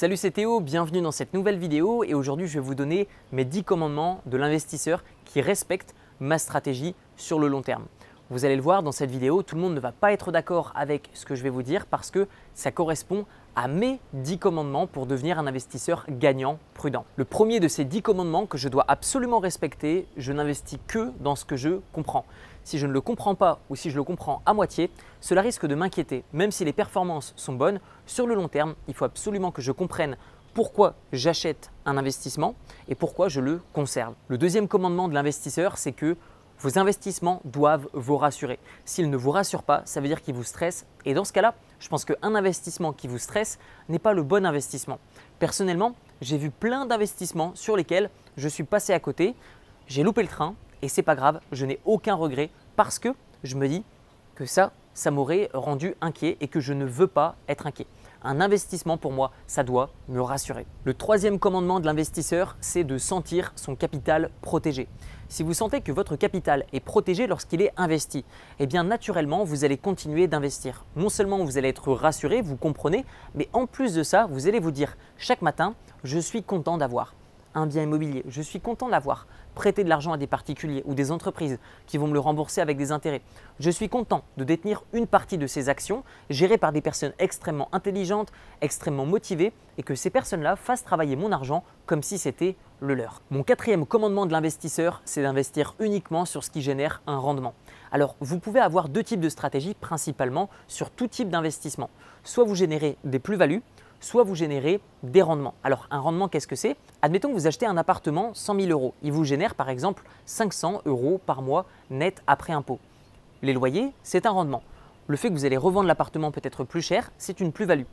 Salut c'est Théo, bienvenue dans cette nouvelle vidéo et aujourd'hui je vais vous donner mes 10 commandements de l'investisseur qui respecte ma stratégie sur le long terme. Vous allez le voir dans cette vidéo, tout le monde ne va pas être d'accord avec ce que je vais vous dire parce que ça correspond à mes 10 commandements pour devenir un investisseur gagnant, prudent. Le premier de ces 10 commandements que je dois absolument respecter, je n'investis que dans ce que je comprends. Si je ne le comprends pas ou si je le comprends à moitié, cela risque de m'inquiéter. Même si les performances sont bonnes, sur le long terme, il faut absolument que je comprenne pourquoi j'achète un investissement et pourquoi je le conserve. Le deuxième commandement de l'investisseur, c'est que vos investissements doivent vous rassurer. S'ils ne vous rassurent pas, ça veut dire qu'ils vous stressent. Et dans ce cas-là, je pense qu'un investissement qui vous stresse n'est pas le bon investissement. Personnellement, j'ai vu plein d'investissements sur lesquels je suis passé à côté, j'ai loupé le train et c'est pas grave, je n'ai aucun regret parce que je me dis que ça, ça m'aurait rendu inquiet et que je ne veux pas être inquiet. Un investissement pour moi, ça doit me rassurer. Le troisième commandement de l'investisseur, c'est de sentir son capital protégé. Si vous sentez que votre capital est protégé lorsqu'il est investi, eh bien naturellement, vous allez continuer d'investir. Non seulement vous allez être rassuré, vous comprenez, mais en plus de ça, vous allez vous dire chaque matin, je suis content d'avoir un bien immobilier. Je suis content d'avoir prêté de l'argent à des particuliers ou des entreprises qui vont me le rembourser avec des intérêts. Je suis content de détenir une partie de ces actions gérées par des personnes extrêmement intelligentes, extrêmement motivées et que ces personnes-là fassent travailler mon argent comme si c'était le leur. Mon quatrième commandement de l'investisseur, c'est d'investir uniquement sur ce qui génère un rendement. Alors, vous pouvez avoir deux types de stratégies principalement sur tout type d'investissement. Soit vous générez des plus-values, soit vous générez des rendements. Alors un rendement, qu'est-ce que c'est? Admettons que vous achetez un appartement 100 000 euros. Il vous génère par exemple 500 euros par mois net après impôt. Les loyers, c'est un rendement. Le fait que vous allez revendre l'appartement peut-être plus cher, c'est une plus-value.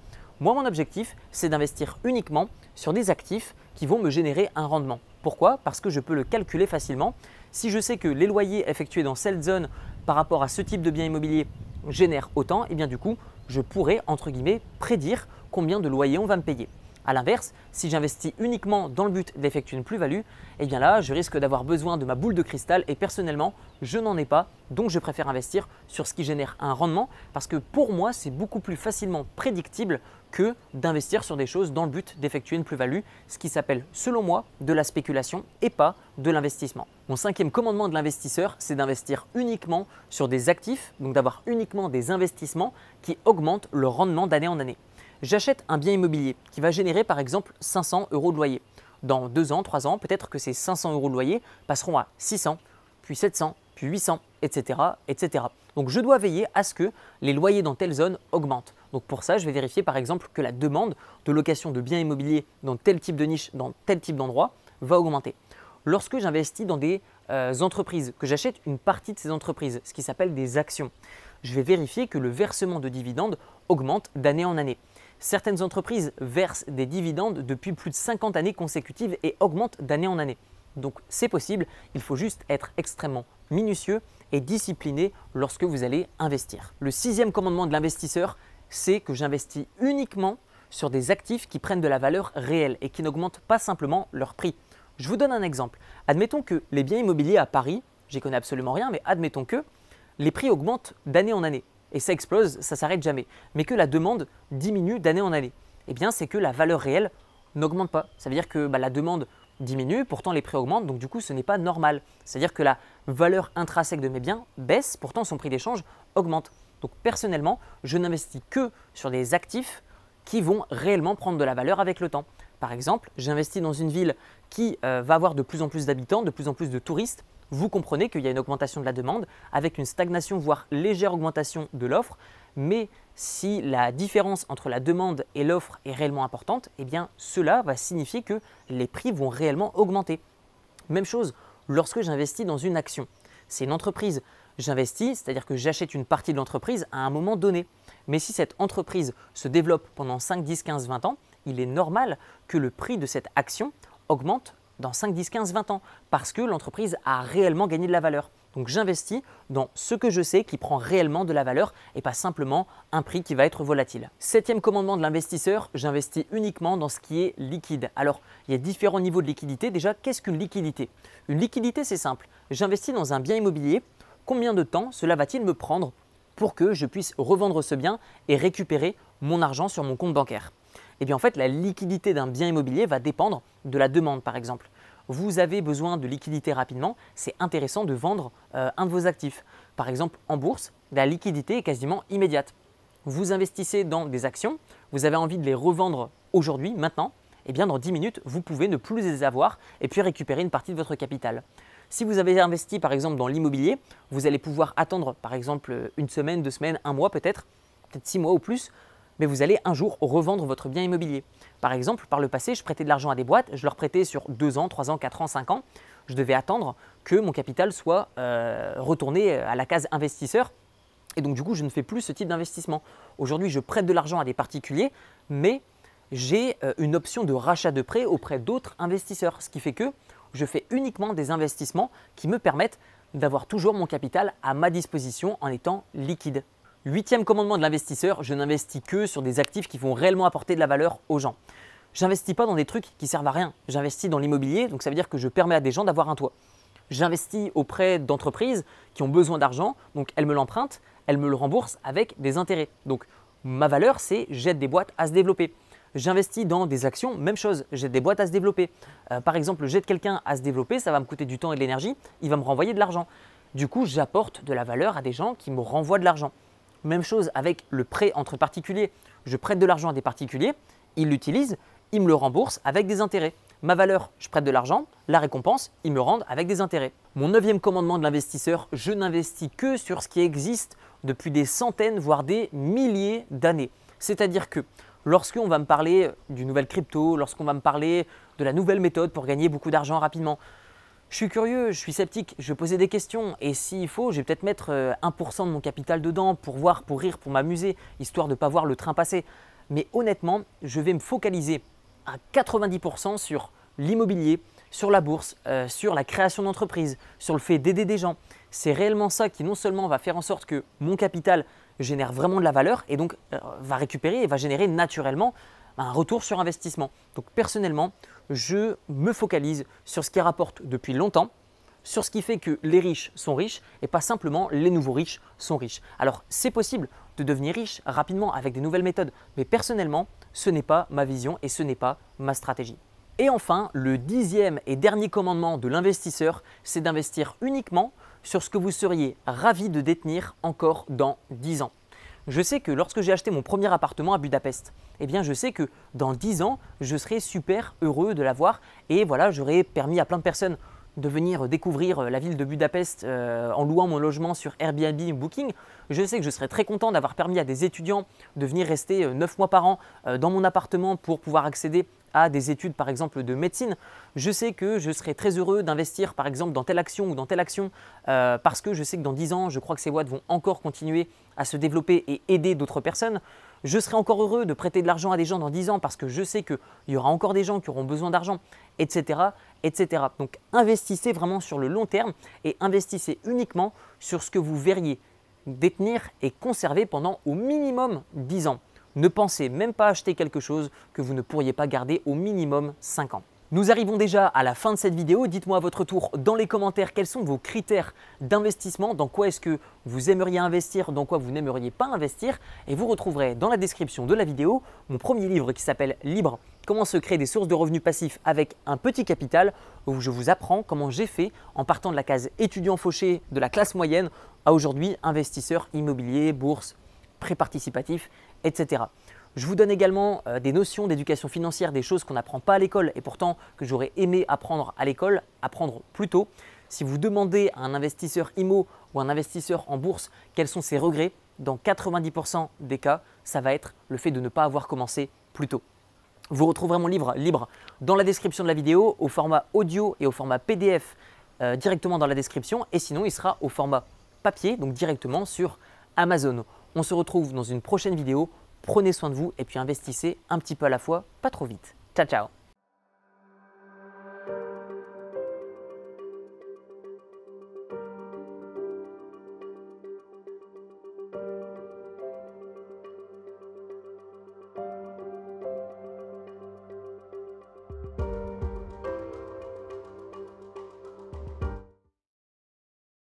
Moi, mon objectif, c'est d'investir uniquement sur des actifs qui vont me générer un rendement. Pourquoi? Parce que je peux le calculer facilement. Si je sais que les loyers effectués dans cette zone par rapport à ce type de bien immobilier génèrent autant, et eh bien du coup, je pourrais, entre guillemets, prédire combien de loyer on va me payer. A l'inverse, si j'investis uniquement dans le but d'effectuer une plus-value, eh bien là, je risque d'avoir besoin de ma boule de cristal et personnellement, je n'en ai pas, donc je préfère investir sur ce qui génère un rendement parce que pour moi, c'est beaucoup plus facilement prédictible que d'investir sur des choses dans le but d'effectuer une plus-value, ce qui s'appelle selon moi de la spéculation et pas de l'investissement. Mon cinquième commandement de l'investisseur, c'est d'investir uniquement sur des actifs, donc d'avoir uniquement des investissements qui augmentent le rendement d'année en année j'achète un bien immobilier qui va générer par exemple 500 euros de loyer. Dans 2 ans, 3 ans, peut-être que ces 500 euros de loyer passeront à 600, puis 700, puis 800, etc., etc. Donc je dois veiller à ce que les loyers dans telle zone augmentent. Donc pour ça, je vais vérifier par exemple que la demande de location de biens immobiliers dans tel type de niche, dans tel type d'endroit, va augmenter. Lorsque j'investis dans des euh, entreprises, que j'achète une partie de ces entreprises, ce qui s'appelle des actions, je vais vérifier que le versement de dividendes augmente d'année en année. Certaines entreprises versent des dividendes depuis plus de 50 années consécutives et augmentent d'année en année. Donc c'est possible, il faut juste être extrêmement minutieux et discipliné lorsque vous allez investir. Le sixième commandement de l'investisseur, c'est que j'investis uniquement sur des actifs qui prennent de la valeur réelle et qui n'augmentent pas simplement leur prix. Je vous donne un exemple. Admettons que les biens immobiliers à Paris, j'y connais absolument rien, mais admettons que les prix augmentent d'année en année et ça explose, ça s'arrête jamais, mais que la demande diminue d'année en année, eh bien c'est que la valeur réelle n'augmente pas. Ça veut dire que bah, la demande diminue, pourtant les prix augmentent, donc du coup ce n'est pas normal. C'est-à-dire que la valeur intrinsèque de mes biens baisse, pourtant son prix d'échange augmente. Donc personnellement, je n'investis que sur des actifs qui vont réellement prendre de la valeur avec le temps. Par exemple, j'investis dans une ville qui euh, va avoir de plus en plus d'habitants, de plus en plus de touristes, vous comprenez qu'il y a une augmentation de la demande avec une stagnation, voire légère augmentation de l'offre. Mais si la différence entre la demande et l'offre est réellement importante, eh cela va signifier que les prix vont réellement augmenter. Même chose lorsque j'investis dans une action. C'est une entreprise. J'investis, c'est-à-dire que j'achète une partie de l'entreprise à un moment donné. Mais si cette entreprise se développe pendant 5, 10, 15, 20 ans, il est normal que le prix de cette action augmente dans 5, 10, 15, 20 ans, parce que l'entreprise a réellement gagné de la valeur. Donc j'investis dans ce que je sais qui prend réellement de la valeur et pas simplement un prix qui va être volatile. Septième commandement de l'investisseur, j'investis uniquement dans ce qui est liquide. Alors il y a différents niveaux de liquidité. Déjà, qu'est-ce qu'une liquidité? Une liquidité, c'est simple. J'investis dans un bien immobilier. Combien de temps cela va-t-il me prendre pour que je puisse revendre ce bien et récupérer mon argent sur mon compte bancaire? Eh bien en fait, la liquidité d'un bien immobilier va dépendre de la demande par exemple. Vous avez besoin de liquidité rapidement, c'est intéressant de vendre euh, un de vos actifs. Par exemple, en bourse, la liquidité est quasiment immédiate. Vous investissez dans des actions, vous avez envie de les revendre aujourd'hui, maintenant, et eh bien dans 10 minutes, vous pouvez ne plus les avoir et puis récupérer une partie de votre capital. Si vous avez investi par exemple dans l'immobilier, vous allez pouvoir attendre par exemple une semaine, deux semaines, un mois peut-être, peut-être six mois ou plus, mais vous allez un jour revendre votre bien immobilier. Par exemple, par le passé, je prêtais de l'argent à des boîtes, je leur prêtais sur deux ans, trois ans, quatre ans, cinq ans. Je devais attendre que mon capital soit euh, retourné à la case investisseur. Et donc du coup, je ne fais plus ce type d'investissement. Aujourd'hui, je prête de l'argent à des particuliers, mais j'ai euh, une option de rachat de prêt auprès d'autres investisseurs, ce qui fait que je fais uniquement des investissements qui me permettent d'avoir toujours mon capital à ma disposition en étant liquide. Huitième commandement de l'investisseur, je n'investis que sur des actifs qui vont réellement apporter de la valeur aux gens. J'investis pas dans des trucs qui servent à rien. J'investis dans l'immobilier, donc ça veut dire que je permets à des gens d'avoir un toit. J'investis auprès d'entreprises qui ont besoin d'argent, donc elles me l'empruntent, elles me le remboursent avec des intérêts. Donc ma valeur, c'est j'aide des boîtes à se développer. J'investis dans des actions, même chose, j'aide des boîtes à se développer. Euh, par exemple, j'aide quelqu'un à se développer, ça va me coûter du temps et de l'énergie, il va me renvoyer de l'argent. Du coup, j'apporte de la valeur à des gens qui me renvoient de l'argent. Même chose avec le prêt entre particuliers. Je prête de l'argent à des particuliers, ils l'utilisent, ils me le remboursent avec des intérêts. Ma valeur, je prête de l'argent, la récompense, ils me rendent avec des intérêts. Mon neuvième commandement de l'investisseur, je n'investis que sur ce qui existe depuis des centaines, voire des milliers d'années. C'est-à-dire que lorsqu'on va me parler d'une nouvelle crypto, lorsqu'on va me parler de la nouvelle méthode pour gagner beaucoup d'argent rapidement, je suis curieux, je suis sceptique, je vais poser des questions et s'il faut, je vais peut-être mettre 1% euh, de mon capital dedans pour voir, pour rire, pour m'amuser, histoire de ne pas voir le train passer. Mais honnêtement, je vais me focaliser à 90% sur l'immobilier, sur la bourse, euh, sur la création d'entreprises, sur le fait d'aider des gens. C'est réellement ça qui non seulement va faire en sorte que mon capital génère vraiment de la valeur et donc euh, va récupérer et va générer naturellement un retour sur investissement. Donc personnellement, je me focalise sur ce qui rapporte depuis longtemps, sur ce qui fait que les riches sont riches et pas simplement les nouveaux riches sont riches. Alors c'est possible de devenir riche rapidement avec des nouvelles méthodes, mais personnellement, ce n'est pas ma vision et ce n'est pas ma stratégie. Et enfin, le dixième et dernier commandement de l'investisseur, c'est d'investir uniquement sur ce que vous seriez ravi de détenir encore dans 10 ans. Je sais que lorsque j'ai acheté mon premier appartement à Budapest, eh bien je sais que dans 10 ans, je serai super heureux de l'avoir et voilà, j'aurais permis à plein de personnes de venir découvrir la ville de Budapest euh, en louant mon logement sur Airbnb ou Booking. Je sais que je serais très content d'avoir permis à des étudiants de venir rester 9 euh, mois par an euh, dans mon appartement pour pouvoir accéder à des études par exemple de médecine. Je sais que je serais très heureux d'investir par exemple dans telle action ou dans telle action parce que je sais que dans 10 ans, je crois que ces boîtes vont encore continuer à se développer et aider d'autres personnes. Je serai encore heureux de prêter de l'argent à des gens dans 10 ans parce que je sais qu'il y aura encore des gens qui auront besoin d'argent, etc., etc. Donc investissez vraiment sur le long terme et investissez uniquement sur ce que vous verriez détenir et conserver pendant au minimum 10 ans. Ne pensez même pas acheter quelque chose que vous ne pourriez pas garder au minimum 5 ans. Nous arrivons déjà à la fin de cette vidéo. Dites-moi à votre tour dans les commentaires quels sont vos critères d'investissement, dans quoi est-ce que vous aimeriez investir, dans quoi vous n'aimeriez pas investir. Et vous retrouverez dans la description de la vidéo mon premier livre qui s'appelle Libre, comment se créer des sources de revenus passifs avec un petit capital, où je vous apprends comment j'ai fait en partant de la case étudiant fauché de la classe moyenne à aujourd'hui investisseur immobilier, bourse, participatif, etc. Je vous donne également euh, des notions d'éducation financière, des choses qu'on n'apprend pas à l'école et pourtant que j'aurais aimé apprendre à l'école, apprendre plus tôt. Si vous demandez à un investisseur IMO ou un investisseur en bourse quels sont ses regrets, dans 90% des cas, ça va être le fait de ne pas avoir commencé plus tôt. Vous retrouverez mon livre libre dans la description de la vidéo, au format audio et au format PDF euh, directement dans la description. Et sinon, il sera au format papier, donc directement sur Amazon. On se retrouve dans une prochaine vidéo Prenez soin de vous et puis investissez un petit peu à la fois, pas trop vite. Ciao ciao